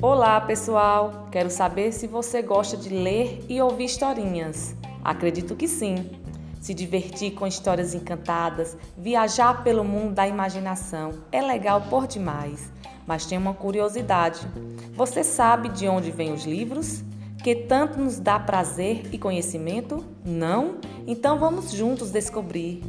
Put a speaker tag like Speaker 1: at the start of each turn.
Speaker 1: Olá, pessoal! Quero saber se você gosta de ler e ouvir historinhas. Acredito que sim. Se divertir com histórias encantadas, viajar pelo mundo da imaginação é legal por demais. Mas tem uma curiosidade: você sabe de onde vêm os livros? Que tanto nos dá prazer e conhecimento? Não? Então vamos juntos descobrir.